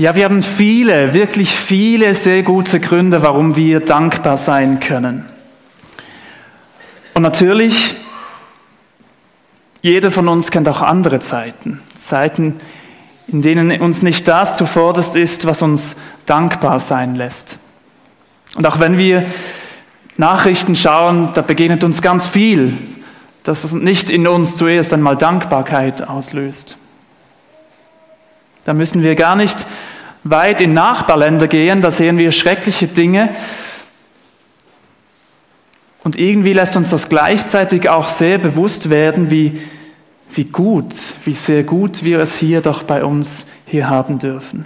Ja, wir haben viele, wirklich viele sehr gute Gründe, warum wir dankbar sein können. Und natürlich, jeder von uns kennt auch andere Zeiten. Zeiten, in denen uns nicht das zuvorderst ist, was uns dankbar sein lässt. Und auch wenn wir Nachrichten schauen, da begegnet uns ganz viel, das nicht in uns zuerst einmal Dankbarkeit auslöst. Da müssen wir gar nicht weit in Nachbarländer gehen, da sehen wir schreckliche Dinge. Und irgendwie lässt uns das gleichzeitig auch sehr bewusst werden, wie, wie gut, wie sehr gut wir es hier doch bei uns hier haben dürfen.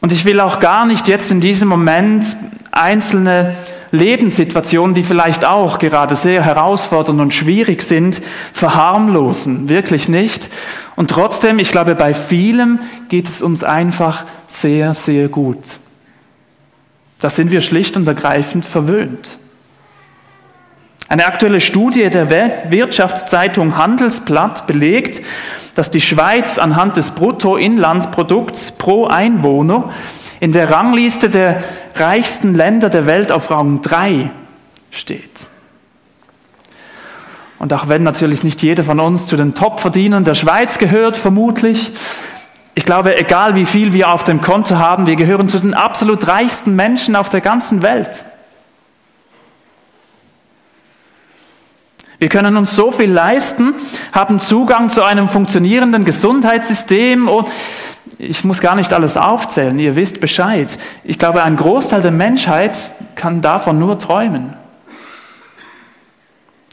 Und ich will auch gar nicht jetzt in diesem Moment einzelne Lebenssituationen, die vielleicht auch gerade sehr herausfordernd und schwierig sind, verharmlosen. Wirklich nicht. Und trotzdem, ich glaube, bei vielem geht es uns einfach sehr, sehr gut. Da sind wir schlicht und ergreifend verwöhnt. Eine aktuelle Studie der Wirtschaftszeitung Handelsblatt belegt, dass die Schweiz anhand des Bruttoinlandsprodukts pro Einwohner in der Rangliste der reichsten Länder der Welt auf Rang 3 steht. Und auch wenn natürlich nicht jeder von uns zu den Top-Verdienern der Schweiz gehört, vermutlich, ich glaube, egal wie viel wir auf dem Konto haben, wir gehören zu den absolut reichsten Menschen auf der ganzen Welt. Wir können uns so viel leisten, haben Zugang zu einem funktionierenden Gesundheitssystem und ich muss gar nicht alles aufzählen, ihr wisst Bescheid. Ich glaube, ein Großteil der Menschheit kann davon nur träumen.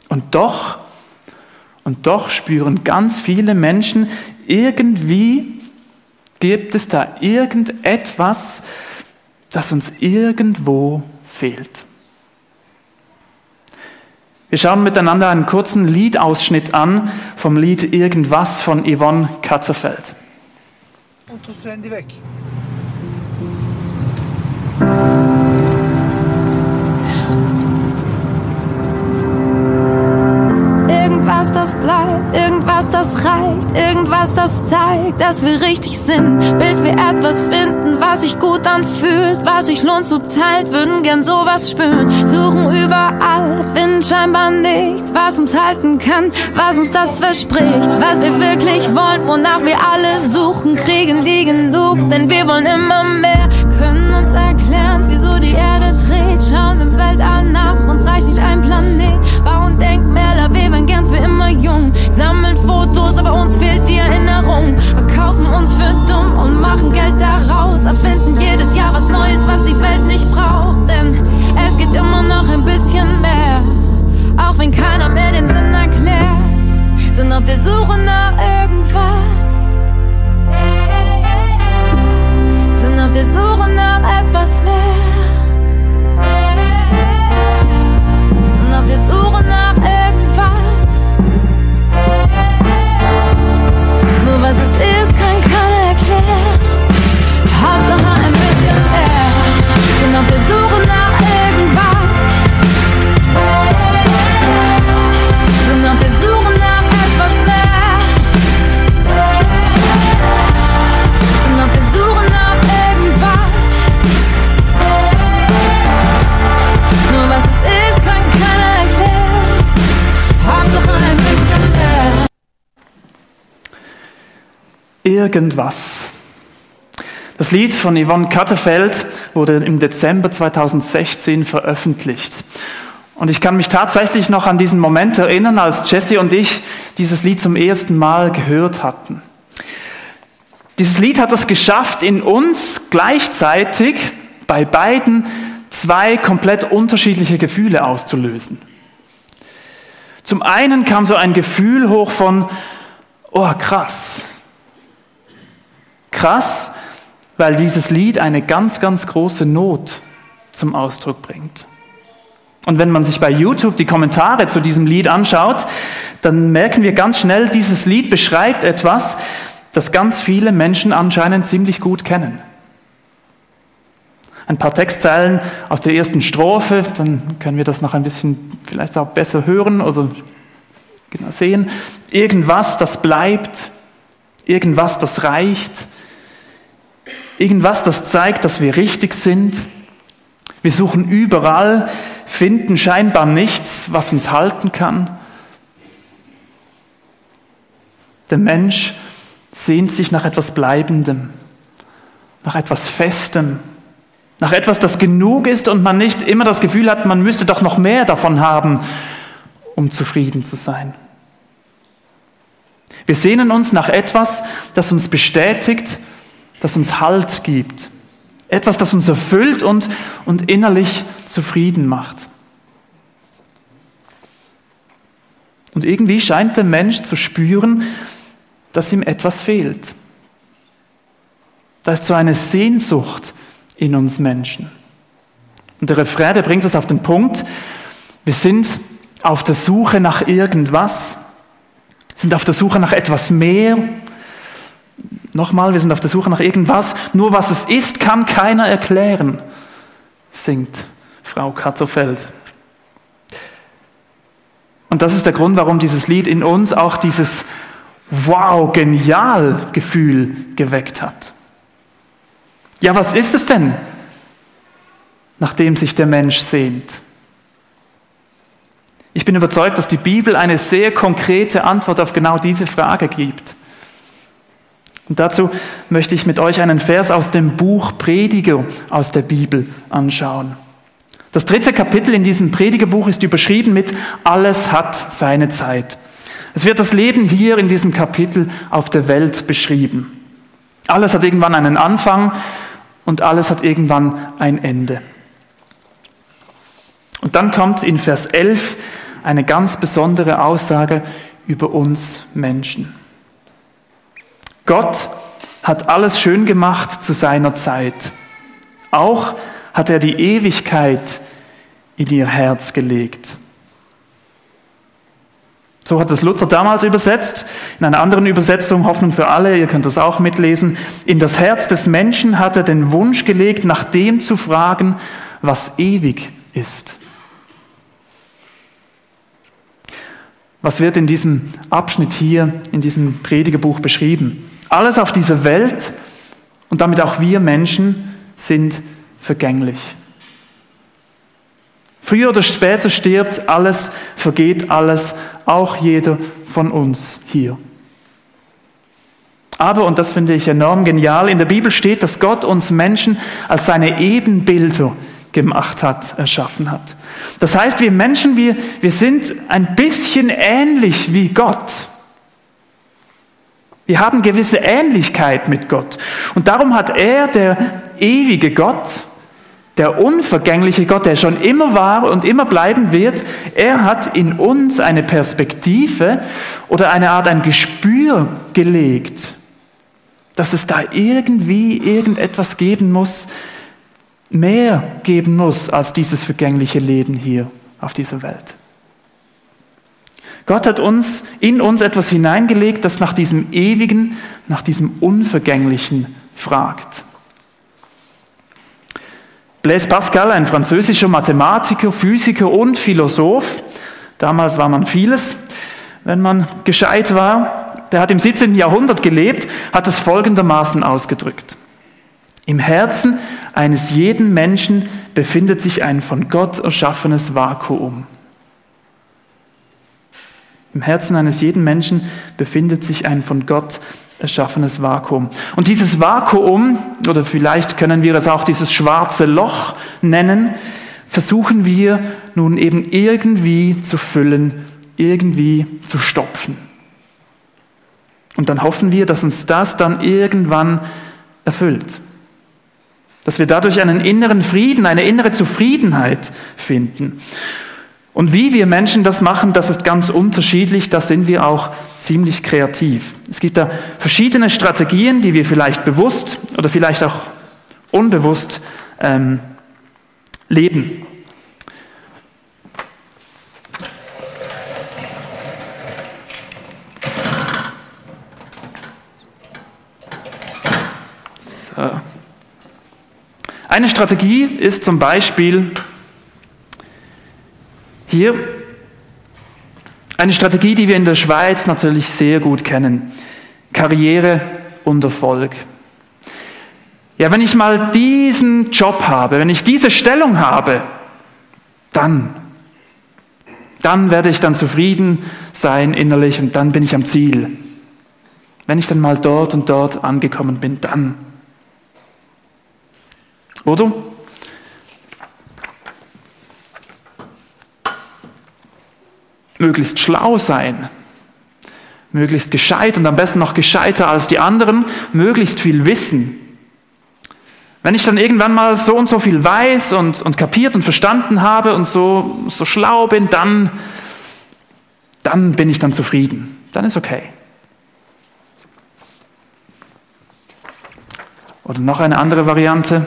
Und doch, und doch spüren ganz viele Menschen, irgendwie gibt es da irgendetwas, das uns irgendwo fehlt. Wir schauen miteinander einen kurzen Liedausschnitt an vom Lied Irgendwas von Yvonne Katterfeld. Und tust das bleibt, irgendwas, das reicht, irgendwas, das zeigt, dass wir richtig sind, bis wir etwas finden, was sich gut anfühlt, was sich lohnt zu teilen, würden gern sowas spüren, suchen überall, finden scheinbar nichts, was uns halten kann, was uns das verspricht, was wir wirklich wollen, wonach wir alle suchen, kriegen die genug, denn wir wollen immer mehr, können uns erklären, wieso die Erde dreht, schauen im Weltall nach, uns reicht Irgendwas. Das Lied von Yvonne Katterfeld wurde im Dezember 2016 veröffentlicht. Und ich kann mich tatsächlich noch an diesen Moment erinnern, als Jesse und ich dieses Lied zum ersten Mal gehört hatten. Dieses Lied hat es geschafft, in uns gleichzeitig bei beiden zwei komplett unterschiedliche Gefühle auszulösen. Zum einen kam so ein Gefühl hoch von, oh krass. Krass, weil dieses Lied eine ganz, ganz große Not zum Ausdruck bringt. Und wenn man sich bei YouTube die Kommentare zu diesem Lied anschaut, dann merken wir ganz schnell, dieses Lied beschreibt etwas, das ganz viele Menschen anscheinend ziemlich gut kennen. Ein paar Textzeilen aus der ersten Strophe, dann können wir das noch ein bisschen vielleicht auch besser hören oder genau sehen. Irgendwas, das bleibt, irgendwas, das reicht, irgendwas, das zeigt, dass wir richtig sind. Wir suchen überall, finden scheinbar nichts, was uns halten kann. Der Mensch sehnt sich nach etwas Bleibendem, nach etwas Festem, nach etwas, das genug ist und man nicht immer das Gefühl hat, man müsste doch noch mehr davon haben, um zufrieden zu sein. Wir sehnen uns nach etwas, das uns bestätigt, das uns Halt gibt. Etwas, das uns erfüllt und, und innerlich zufrieden macht. Und irgendwie scheint der Mensch zu spüren, dass ihm etwas fehlt. Da ist so eine Sehnsucht in uns Menschen. Und der Refrain, der bringt es auf den Punkt, wir sind auf der Suche nach irgendwas, sind auf der Suche nach etwas mehr. Nochmal, wir sind auf der Suche nach irgendwas. Nur was es ist, kann keiner erklären, singt Frau Katterfeld. Und das ist der Grund, warum dieses Lied in uns auch dieses Wow, genial Gefühl geweckt hat. Ja, was ist es denn, nachdem sich der Mensch sehnt? Ich bin überzeugt, dass die Bibel eine sehr konkrete Antwort auf genau diese Frage gibt. Und dazu möchte ich mit euch einen Vers aus dem Buch Prediger aus der Bibel anschauen. Das dritte Kapitel in diesem Predigerbuch ist überschrieben mit Alles hat seine Zeit. Es wird das Leben hier in diesem Kapitel auf der Welt beschrieben. Alles hat irgendwann einen Anfang und alles hat irgendwann ein Ende. Und dann kommt in Vers 11 eine ganz besondere Aussage über uns Menschen. Gott hat alles schön gemacht zu seiner Zeit. Auch hat er die Ewigkeit in ihr Herz gelegt. So hat es Luther damals übersetzt. In einer anderen Übersetzung, Hoffnung für alle, ihr könnt das auch mitlesen. In das Herz des Menschen hat er den Wunsch gelegt, nach dem zu fragen, was ewig ist. Was wird in diesem Abschnitt hier, in diesem Predigerbuch beschrieben? Alles auf dieser Welt und damit auch wir Menschen sind vergänglich. Früher oder später stirbt alles, vergeht alles, auch jeder von uns hier. Aber, und das finde ich enorm genial, in der Bibel steht, dass Gott uns Menschen als seine Ebenbilder gemacht hat, erschaffen hat. Das heißt, wir Menschen, wir, wir sind ein bisschen ähnlich wie Gott. Wir haben gewisse Ähnlichkeit mit Gott. Und darum hat er, der ewige Gott, der unvergängliche Gott, der schon immer war und immer bleiben wird, er hat in uns eine Perspektive oder eine Art ein Gespür gelegt, dass es da irgendwie irgendetwas geben muss, mehr geben muss als dieses vergängliche Leben hier auf dieser Welt. Gott hat uns in uns etwas hineingelegt, das nach diesem ewigen, nach diesem unvergänglichen fragt. Blaise Pascal, ein französischer Mathematiker, Physiker und Philosoph, damals war man vieles, wenn man gescheit war, der hat im 17. Jahrhundert gelebt, hat es folgendermaßen ausgedrückt. Im Herzen eines jeden Menschen befindet sich ein von Gott erschaffenes Vakuum. Im Herzen eines jeden Menschen befindet sich ein von Gott erschaffenes Vakuum. Und dieses Vakuum, oder vielleicht können wir es auch dieses schwarze Loch nennen, versuchen wir nun eben irgendwie zu füllen, irgendwie zu stopfen. Und dann hoffen wir, dass uns das dann irgendwann erfüllt. Dass wir dadurch einen inneren Frieden, eine innere Zufriedenheit finden. Und wie wir Menschen das machen, das ist ganz unterschiedlich, da sind wir auch ziemlich kreativ. Es gibt da verschiedene Strategien, die wir vielleicht bewusst oder vielleicht auch unbewusst ähm, leben. So. Eine Strategie ist zum Beispiel, hier eine Strategie, die wir in der Schweiz natürlich sehr gut kennen. Karriere und Erfolg. Ja, wenn ich mal diesen Job habe, wenn ich diese Stellung habe, dann, dann werde ich dann zufrieden sein innerlich und dann bin ich am Ziel. Wenn ich dann mal dort und dort angekommen bin, dann. Oder? Möglichst schlau sein, möglichst gescheit und am besten noch gescheiter als die anderen, möglichst viel wissen. Wenn ich dann irgendwann mal so und so viel weiß und, und kapiert und verstanden habe und so, so schlau bin, dann, dann bin ich dann zufrieden. Dann ist okay. Oder noch eine andere Variante.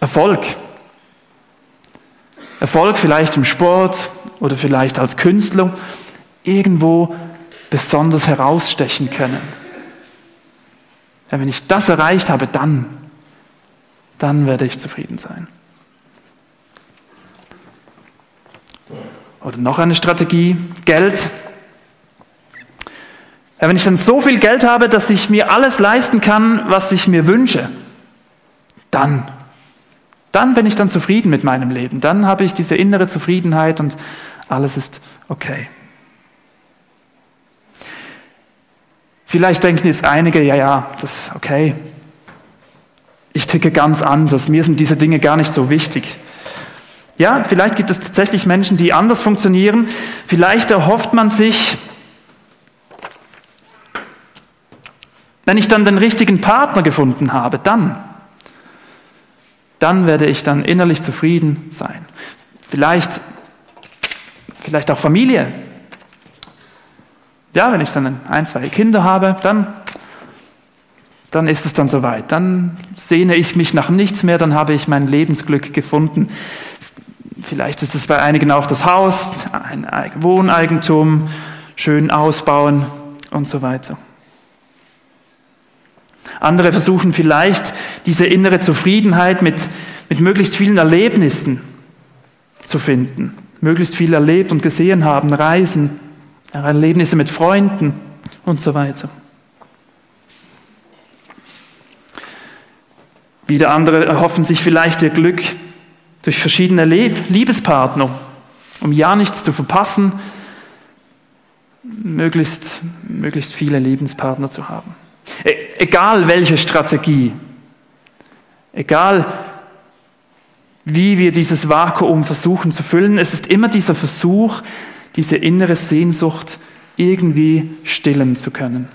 Erfolg. Erfolg vielleicht im Sport oder vielleicht als Künstler. Irgendwo besonders herausstechen können. Ja, wenn ich das erreicht habe, dann, dann werde ich zufrieden sein. Oder noch eine Strategie, Geld. Ja, wenn ich dann so viel Geld habe, dass ich mir alles leisten kann, was ich mir wünsche, dann, dann bin ich dann zufrieden mit meinem Leben. Dann habe ich diese innere Zufriedenheit und alles ist okay. Vielleicht denken jetzt einige, ja, ja, das ist okay. Ich ticke ganz anders. Mir sind diese Dinge gar nicht so wichtig. Ja, vielleicht gibt es tatsächlich Menschen, die anders funktionieren. Vielleicht erhofft man sich, Wenn ich dann den richtigen Partner gefunden habe, dann, dann werde ich dann innerlich zufrieden sein. Vielleicht, vielleicht auch Familie. Ja, wenn ich dann ein, zwei Kinder habe, dann, dann ist es dann soweit. Dann sehne ich mich nach nichts mehr, dann habe ich mein Lebensglück gefunden. Vielleicht ist es bei einigen auch das Haus, ein Wohneigentum, schön ausbauen und so weiter. Andere versuchen vielleicht diese innere Zufriedenheit mit, mit möglichst vielen Erlebnissen zu finden. Möglichst viel erlebt und gesehen haben, Reisen, Erlebnisse mit Freunden und so weiter. Wieder andere erhoffen sich vielleicht ihr Glück durch verschiedene Liebespartner, um ja nichts zu verpassen, möglichst, möglichst viele Lebenspartner zu haben. E, egal welche Strategie, egal wie wir dieses Vakuum versuchen zu füllen, es ist immer dieser Versuch, diese innere Sehnsucht irgendwie stillen zu können.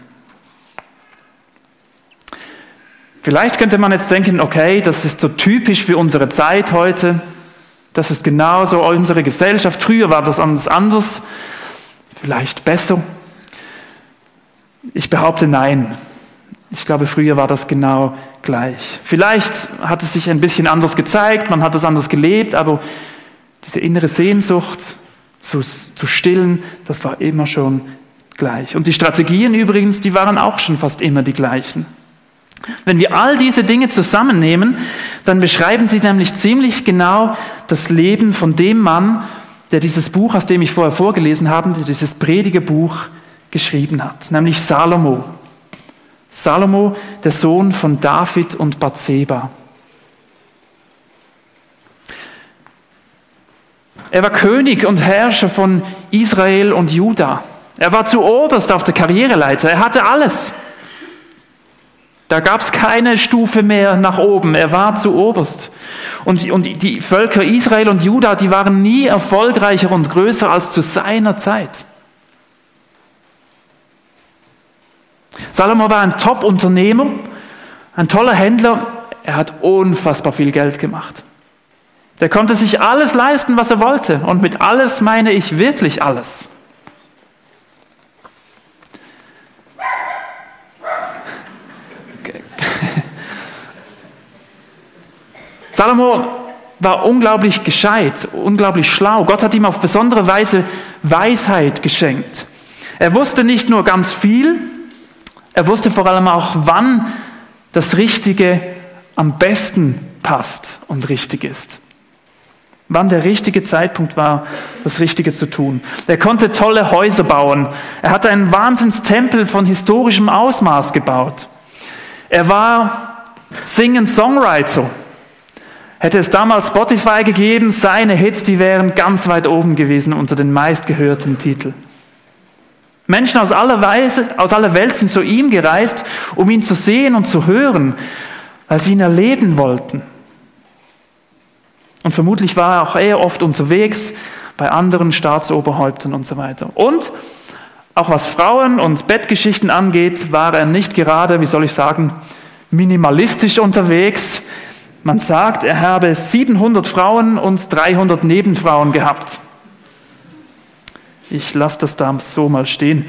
Vielleicht könnte man jetzt denken, okay, das ist so typisch für unsere Zeit heute, das ist genauso unsere Gesellschaft, früher war das anders, anders vielleicht besser. Ich behaupte nein. Ich glaube, früher war das genau gleich. Vielleicht hat es sich ein bisschen anders gezeigt, man hat es anders gelebt, aber diese innere Sehnsucht zu, zu stillen, das war immer schon gleich. Und die Strategien übrigens, die waren auch schon fast immer die gleichen. Wenn wir all diese Dinge zusammennehmen, dann beschreiben sie nämlich ziemlich genau das Leben von dem Mann, der dieses Buch, aus dem ich vorher vorgelesen habe, dieses Predigerbuch geschrieben hat, nämlich Salomo. Salomo, der Sohn von David und Bathseba. Er war König und Herrscher von Israel und Juda. Er war zu oberst auf der Karriereleiter. Er hatte alles. Da gab es keine Stufe mehr nach oben. Er war zu oberst. Und, und die Völker Israel und Juda, die waren nie erfolgreicher und größer als zu seiner Zeit. Salomo war ein Top-Unternehmer, ein toller Händler. Er hat unfassbar viel Geld gemacht. Der konnte sich alles leisten, was er wollte. Und mit alles meine ich wirklich alles. Salomo war unglaublich gescheit, unglaublich schlau. Gott hat ihm auf besondere Weise Weisheit geschenkt. Er wusste nicht nur ganz viel, er wusste vor allem auch, wann das Richtige am besten passt und richtig ist. wann der richtige Zeitpunkt war, das Richtige zu tun. Er konnte tolle Häuser bauen. Er hatte einen Wahnsinnstempel von historischem Ausmaß gebaut. Er war Sing-and-Songwriter. Hätte es damals Spotify gegeben, seine Hits, die wären ganz weit oben gewesen unter den meistgehörten Titeln. Menschen aus aller, Weise, aus aller Welt sind zu ihm gereist, um ihn zu sehen und zu hören, weil sie ihn erleben wollten. Und vermutlich war auch er oft unterwegs bei anderen Staatsoberhäuptern und so weiter. Und auch was Frauen und Bettgeschichten angeht, war er nicht gerade, wie soll ich sagen, minimalistisch unterwegs. Man sagt, er habe 700 Frauen und 300 Nebenfrauen gehabt. Ich lasse das da so mal stehen.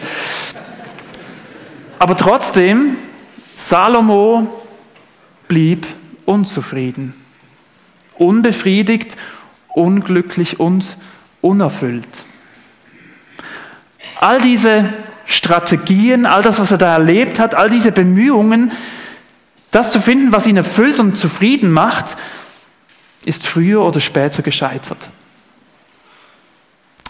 Aber trotzdem, Salomo blieb unzufrieden, unbefriedigt, unglücklich und unerfüllt. All diese Strategien, all das, was er da erlebt hat, all diese Bemühungen, das zu finden, was ihn erfüllt und zufrieden macht, ist früher oder später gescheitert.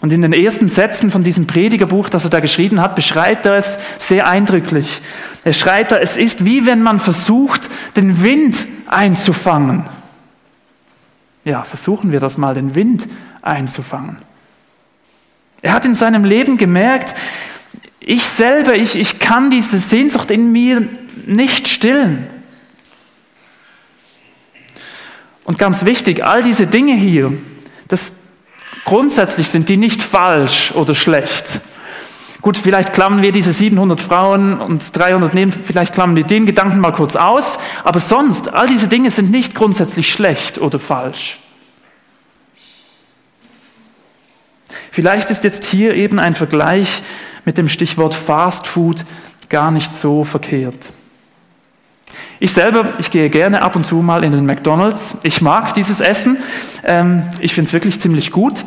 Und in den ersten Sätzen von diesem Predigerbuch, das er da geschrieben hat, beschreibt er es sehr eindrücklich. Er schreibt da, es ist wie wenn man versucht, den Wind einzufangen. Ja, versuchen wir das mal, den Wind einzufangen. Er hat in seinem Leben gemerkt, ich selber, ich, ich kann diese Sehnsucht in mir nicht stillen. Und ganz wichtig, all diese Dinge hier, das grundsätzlich sind die nicht falsch oder schlecht. Gut, vielleicht klammern wir diese 700 Frauen und 300 Neben, vielleicht klammern wir den Gedanken mal kurz aus, aber sonst, all diese Dinge sind nicht grundsätzlich schlecht oder falsch. Vielleicht ist jetzt hier eben ein Vergleich mit dem Stichwort Fast Food gar nicht so verkehrt. Ich selber, ich gehe gerne ab und zu mal in den McDonald's. Ich mag dieses Essen. Ähm, ich finde es wirklich ziemlich gut.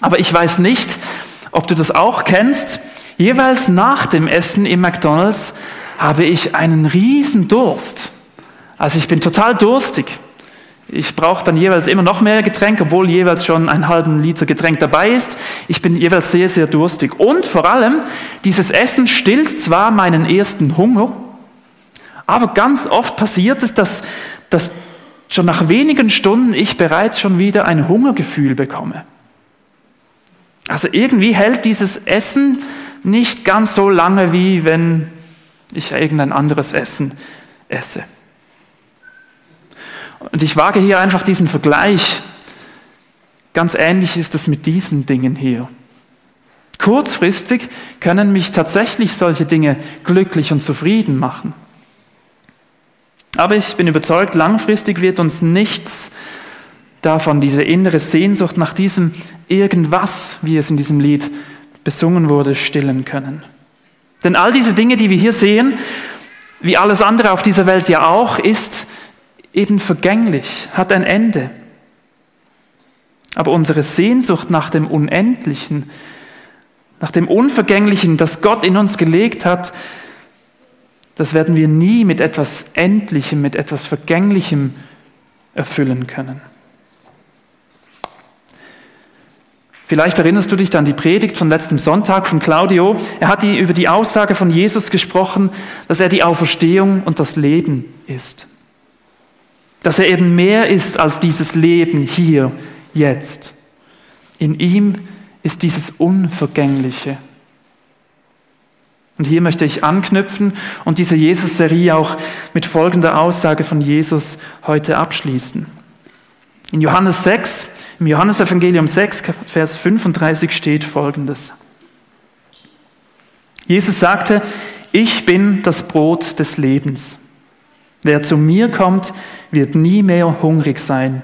Aber ich weiß nicht, ob du das auch kennst. Jeweils nach dem Essen im McDonald's habe ich einen riesen Durst. Also ich bin total durstig. Ich brauche dann jeweils immer noch mehr Getränk, obwohl jeweils schon einen halben Liter Getränk dabei ist. Ich bin jeweils sehr, sehr durstig. Und vor allem, dieses Essen stillt zwar meinen ersten Hunger, aber ganz oft passiert es, dass, dass schon nach wenigen Stunden ich bereits schon wieder ein Hungergefühl bekomme. Also irgendwie hält dieses Essen nicht ganz so lange, wie wenn ich irgendein anderes Essen esse. Und ich wage hier einfach diesen Vergleich. Ganz ähnlich ist es mit diesen Dingen hier. Kurzfristig können mich tatsächlich solche Dinge glücklich und zufrieden machen. Aber ich bin überzeugt, langfristig wird uns nichts davon, diese innere Sehnsucht nach diesem irgendwas, wie es in diesem Lied besungen wurde, stillen können. Denn all diese Dinge, die wir hier sehen, wie alles andere auf dieser Welt ja auch, ist eben vergänglich, hat ein Ende. Aber unsere Sehnsucht nach dem Unendlichen, nach dem Unvergänglichen, das Gott in uns gelegt hat, das werden wir nie mit etwas Endlichem, mit etwas Vergänglichem erfüllen können. Vielleicht erinnerst du dich an die Predigt von letztem Sonntag von Claudio. Er hat über die Aussage von Jesus gesprochen, dass er die Auferstehung und das Leben ist. Dass er eben mehr ist als dieses Leben hier, jetzt. In ihm ist dieses Unvergängliche. Und hier möchte ich anknüpfen und diese Jesus-Serie auch mit folgender Aussage von Jesus heute abschließen. In Johannes 6, im Johannesevangelium 6, Vers 35 steht folgendes. Jesus sagte, ich bin das Brot des Lebens. Wer zu mir kommt, wird nie mehr hungrig sein.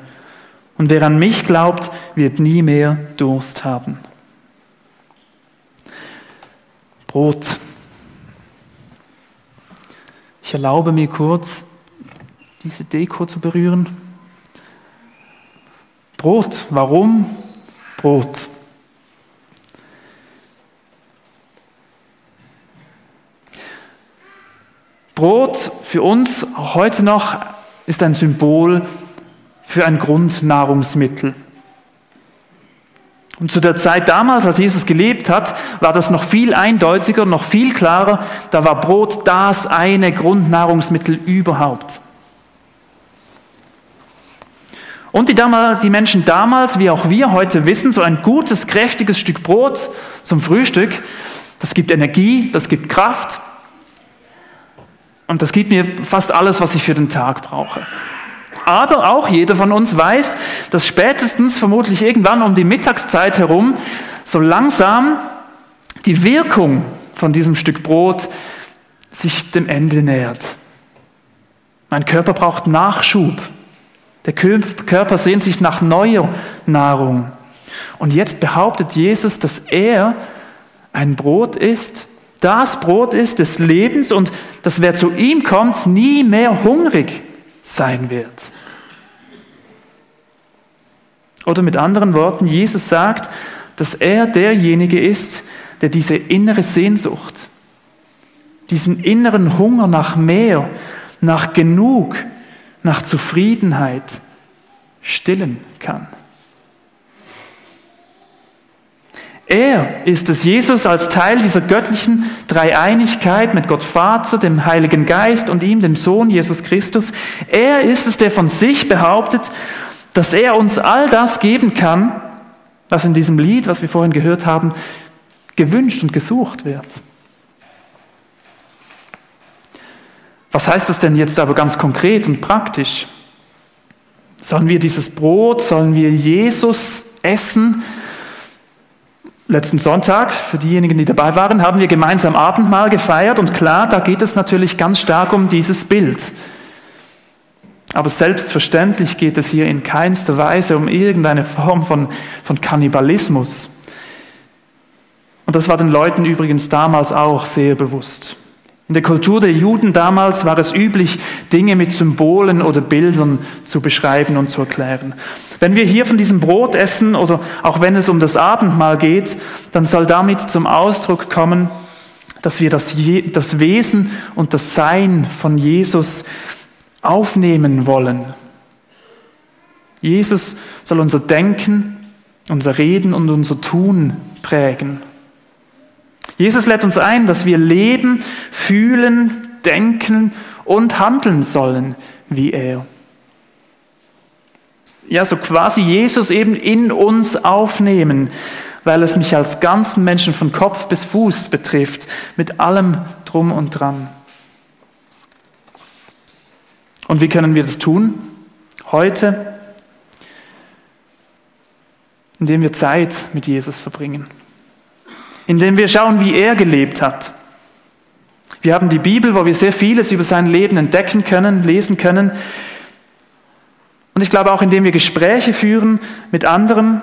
Und wer an mich glaubt, wird nie mehr Durst haben. Brot ich erlaube mir kurz, diese Deko zu berühren. Brot, warum Brot? Brot für uns heute noch ist ein Symbol für ein Grundnahrungsmittel. Und zu der Zeit damals, als Jesus gelebt hat, war das noch viel eindeutiger, noch viel klarer. Da war Brot das eine Grundnahrungsmittel überhaupt. Und die, die, Menschen damals, wie auch wir heute wissen, so ein gutes, kräftiges Stück Brot zum Frühstück, das gibt Energie, das gibt Kraft und das gibt mir fast alles, was ich für den Tag brauche. Aber auch jeder von uns weiß, dass spätestens vermutlich irgendwann um die Mittagszeit herum so langsam die Wirkung von diesem Stück Brot sich dem Ende nähert. Mein Körper braucht Nachschub. Der Körper sehnt sich nach neuer Nahrung. Und jetzt behauptet Jesus, dass er ein Brot ist, das Brot ist des Lebens und dass wer zu ihm kommt, nie mehr hungrig sein wird. Oder mit anderen Worten, Jesus sagt, dass er derjenige ist, der diese innere Sehnsucht, diesen inneren Hunger nach mehr, nach genug, nach Zufriedenheit stillen kann. Er ist es, Jesus, als Teil dieser göttlichen Dreieinigkeit mit Gott Vater, dem Heiligen Geist und ihm, dem Sohn Jesus Christus. Er ist es, der von sich behauptet, dass er uns all das geben kann, was in diesem Lied, was wir vorhin gehört haben, gewünscht und gesucht wird. Was heißt das denn jetzt aber ganz konkret und praktisch? Sollen wir dieses Brot, sollen wir Jesus essen? Letzten Sonntag, für diejenigen, die dabei waren, haben wir gemeinsam Abendmahl gefeiert und klar, da geht es natürlich ganz stark um dieses Bild. Aber selbstverständlich geht es hier in keinster Weise um irgendeine Form von, von Kannibalismus. Und das war den Leuten übrigens damals auch sehr bewusst. In der Kultur der Juden damals war es üblich, Dinge mit Symbolen oder Bildern zu beschreiben und zu erklären. Wenn wir hier von diesem Brot essen oder auch wenn es um das Abendmahl geht, dann soll damit zum Ausdruck kommen, dass wir das, das Wesen und das Sein von Jesus aufnehmen wollen. Jesus soll unser Denken, unser Reden und unser Tun prägen. Jesus lädt uns ein, dass wir leben, fühlen, denken und handeln sollen wie er. Ja, so quasi Jesus eben in uns aufnehmen, weil es mich als ganzen Menschen von Kopf bis Fuß betrifft, mit allem drum und dran. Und wie können wir das tun? Heute, indem wir Zeit mit Jesus verbringen, indem wir schauen, wie er gelebt hat. Wir haben die Bibel, wo wir sehr vieles über sein Leben entdecken können, lesen können. Und ich glaube auch, indem wir Gespräche führen mit anderen,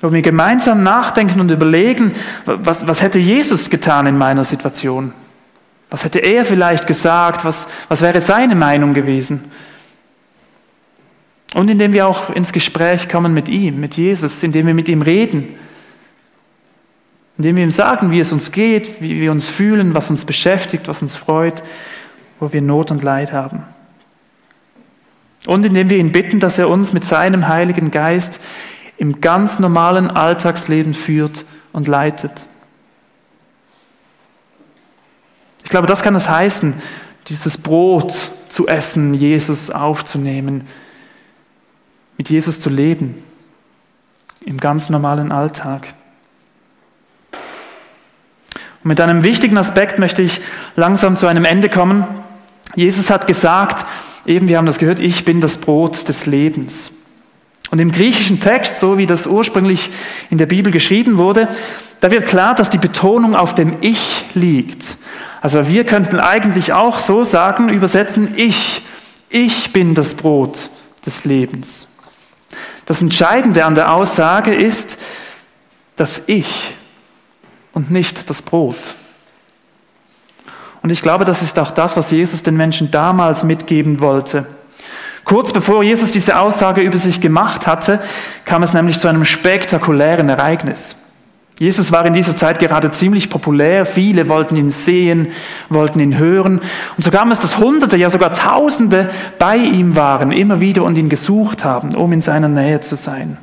wo wir gemeinsam nachdenken und überlegen, was, was hätte Jesus getan in meiner Situation? Was hätte er vielleicht gesagt? Was, was wäre seine Meinung gewesen? Und indem wir auch ins Gespräch kommen mit ihm, mit Jesus, indem wir mit ihm reden, indem wir ihm sagen, wie es uns geht, wie wir uns fühlen, was uns beschäftigt, was uns freut, wo wir Not und Leid haben. Und indem wir ihn bitten, dass er uns mit seinem Heiligen Geist im ganz normalen Alltagsleben führt und leitet. Ich glaube, das kann es heißen, dieses Brot zu essen, Jesus aufzunehmen, mit Jesus zu leben, im ganz normalen Alltag. Und mit einem wichtigen Aspekt möchte ich langsam zu einem Ende kommen. Jesus hat gesagt, eben wir haben das gehört, ich bin das Brot des Lebens. Und im griechischen Text, so wie das ursprünglich in der Bibel geschrieben wurde, da wird klar, dass die Betonung auf dem Ich liegt. Also wir könnten eigentlich auch so sagen, übersetzen, ich, ich bin das Brot des Lebens. Das Entscheidende an der Aussage ist das Ich und nicht das Brot. Und ich glaube, das ist auch das, was Jesus den Menschen damals mitgeben wollte. Kurz bevor Jesus diese Aussage über sich gemacht hatte, kam es nämlich zu einem spektakulären Ereignis. Jesus war in dieser Zeit gerade ziemlich populär. Viele wollten ihn sehen, wollten ihn hören. Und so kam es, dass Hunderte, ja sogar Tausende bei ihm waren, immer wieder und ihn gesucht haben, um in seiner Nähe zu sein.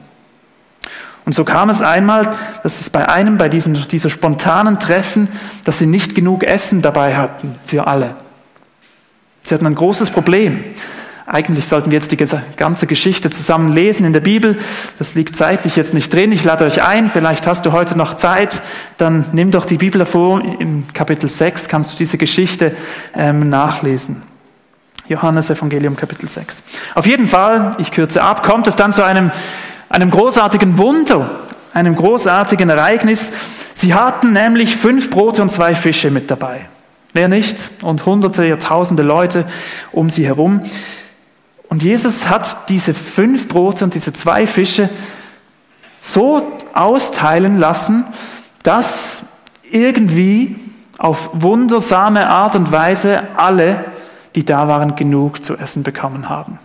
Und so kam es einmal, dass es bei einem, bei diesen, dieser spontanen Treffen, dass sie nicht genug Essen dabei hatten für alle. Sie hatten ein großes Problem. Eigentlich sollten wir jetzt die ganze Geschichte zusammen lesen in der Bibel. Das liegt zeitlich jetzt nicht drin. Ich lade euch ein. Vielleicht hast du heute noch Zeit. Dann nimm doch die Bibel hervor. Im Kapitel 6 kannst du diese Geschichte ähm, nachlesen. Johannes Evangelium Kapitel 6. Auf jeden Fall, ich kürze ab, kommt es dann zu einem einem großartigen Wunder, einem großartigen Ereignis. Sie hatten nämlich fünf Brote und zwei Fische mit dabei. Wer nicht? Und hunderte, tausende Leute um sie herum. Und Jesus hat diese fünf Brote und diese zwei Fische so austeilen lassen, dass irgendwie auf wundersame Art und Weise alle, die da waren, genug zu essen bekommen haben.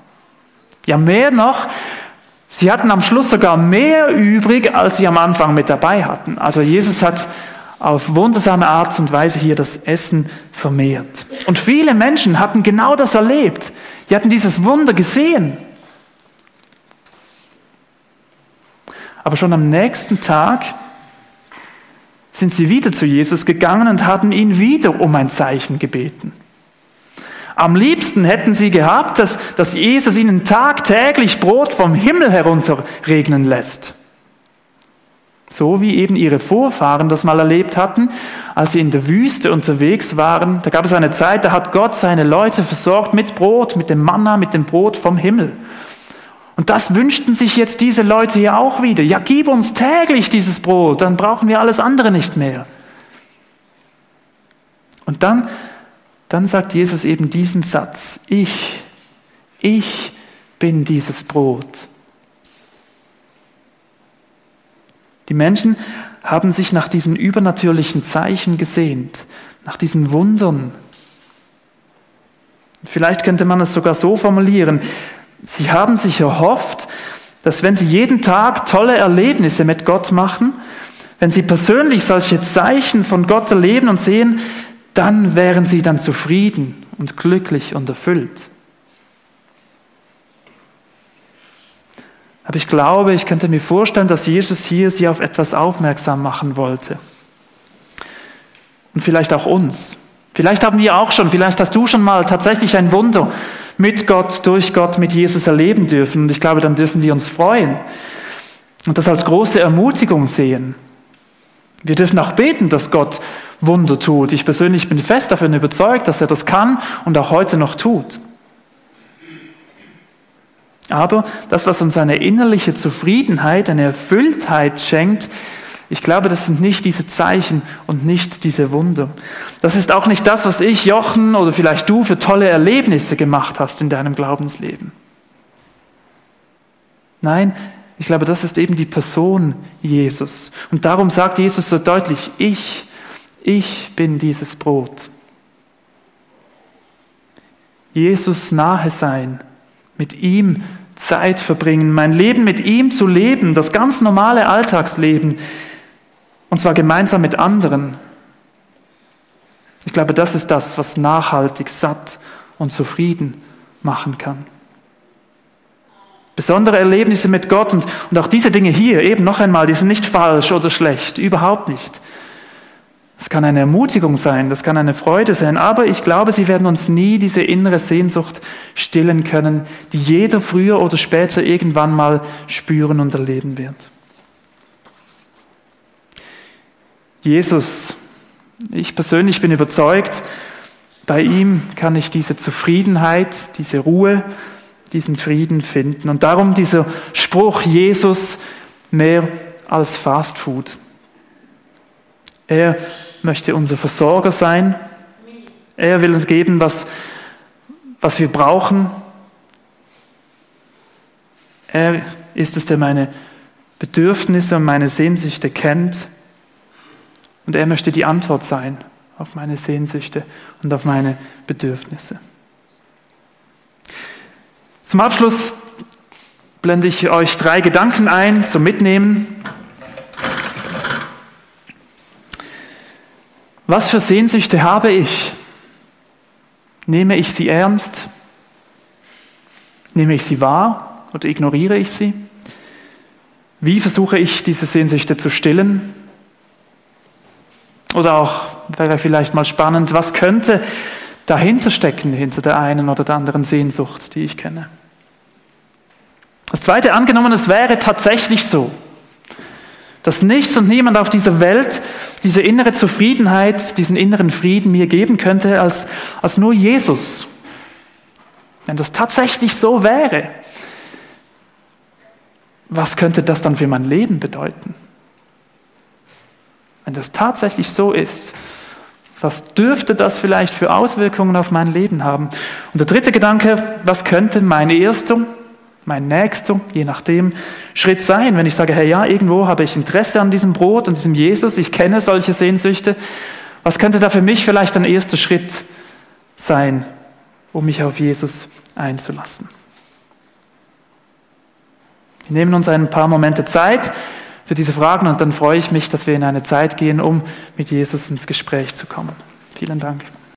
Ja, mehr noch, Sie hatten am Schluss sogar mehr übrig, als sie am Anfang mit dabei hatten. Also Jesus hat auf wundersame Art und Weise hier das Essen vermehrt. Und viele Menschen hatten genau das erlebt. Die hatten dieses Wunder gesehen. Aber schon am nächsten Tag sind sie wieder zu Jesus gegangen und hatten ihn wieder um ein Zeichen gebeten. Am liebsten hätten sie gehabt, dass, dass Jesus ihnen tagtäglich Brot vom Himmel herunterregnen lässt. So wie eben ihre Vorfahren das mal erlebt hatten, als sie in der Wüste unterwegs waren. Da gab es eine Zeit, da hat Gott seine Leute versorgt mit Brot, mit dem Manna, mit dem Brot vom Himmel. Und das wünschten sich jetzt diese Leute hier auch wieder. Ja, gib uns täglich dieses Brot, dann brauchen wir alles andere nicht mehr. Und dann dann sagt Jesus eben diesen Satz, ich, ich bin dieses Brot. Die Menschen haben sich nach diesen übernatürlichen Zeichen gesehnt, nach diesen Wundern. Vielleicht könnte man es sogar so formulieren, sie haben sich erhofft, dass wenn sie jeden Tag tolle Erlebnisse mit Gott machen, wenn sie persönlich solche Zeichen von Gott erleben und sehen, dann wären sie dann zufrieden und glücklich und erfüllt. Aber ich glaube, ich könnte mir vorstellen, dass Jesus hier sie auf etwas aufmerksam machen wollte. Und vielleicht auch uns. Vielleicht haben wir auch schon, vielleicht hast du schon mal tatsächlich ein Wunder mit Gott, durch Gott, mit Jesus erleben dürfen. Und ich glaube, dann dürfen wir uns freuen und das als große Ermutigung sehen. Wir dürfen auch beten, dass Gott Wunder tut. Ich persönlich bin fest davon überzeugt, dass er das kann und auch heute noch tut. Aber das, was uns eine innerliche Zufriedenheit, eine Erfülltheit schenkt, ich glaube, das sind nicht diese Zeichen und nicht diese Wunder. Das ist auch nicht das, was ich, Jochen oder vielleicht du für tolle Erlebnisse gemacht hast in deinem Glaubensleben. Nein, ich glaube, das ist eben die Person Jesus. Und darum sagt Jesus so deutlich, ich ich bin dieses Brot. Jesus nahe sein, mit ihm Zeit verbringen, mein Leben mit ihm zu leben, das ganz normale Alltagsleben, und zwar gemeinsam mit anderen. Ich glaube, das ist das, was nachhaltig satt und zufrieden machen kann. Besondere Erlebnisse mit Gott und, und auch diese Dinge hier, eben noch einmal, die sind nicht falsch oder schlecht, überhaupt nicht. Das kann eine Ermutigung sein, das kann eine Freude sein, aber ich glaube, sie werden uns nie diese innere Sehnsucht stillen können, die jeder früher oder später irgendwann mal spüren und erleben wird. Jesus, ich persönlich bin überzeugt, bei ihm kann ich diese Zufriedenheit, diese Ruhe, diesen Frieden finden. Und darum dieser Spruch Jesus mehr als Fast Food. Er möchte unser Versorger sein. Er will uns geben, was, was wir brauchen. Er ist es, der meine Bedürfnisse und meine Sehnsüchte kennt. Und er möchte die Antwort sein auf meine Sehnsüchte und auf meine Bedürfnisse. Zum Abschluss blende ich euch drei Gedanken ein zum Mitnehmen. Was für Sehnsüchte habe ich? Nehme ich sie ernst? Nehme ich sie wahr oder ignoriere ich sie? Wie versuche ich diese Sehnsüchte zu stillen? Oder auch wäre vielleicht mal spannend, was könnte dahinter stecken, hinter der einen oder der anderen Sehnsucht, die ich kenne? Das zweite, angenommen, es wäre tatsächlich so, dass nichts und niemand auf dieser Welt diese innere Zufriedenheit, diesen inneren Frieden mir geben könnte, als, als nur Jesus. Wenn das tatsächlich so wäre, was könnte das dann für mein Leben bedeuten? Wenn das tatsächlich so ist, was dürfte das vielleicht für Auswirkungen auf mein Leben haben? Und der dritte Gedanke, was könnte mein erster, mein nächster, je nachdem, Schritt sein, wenn ich sage, hey ja, irgendwo habe ich Interesse an diesem Brot und diesem Jesus, ich kenne solche Sehnsüchte, was könnte da für mich vielleicht ein erster Schritt sein, um mich auf Jesus einzulassen? Wir nehmen uns ein paar Momente Zeit für diese Fragen und dann freue ich mich, dass wir in eine Zeit gehen, um mit Jesus ins Gespräch zu kommen. Vielen Dank.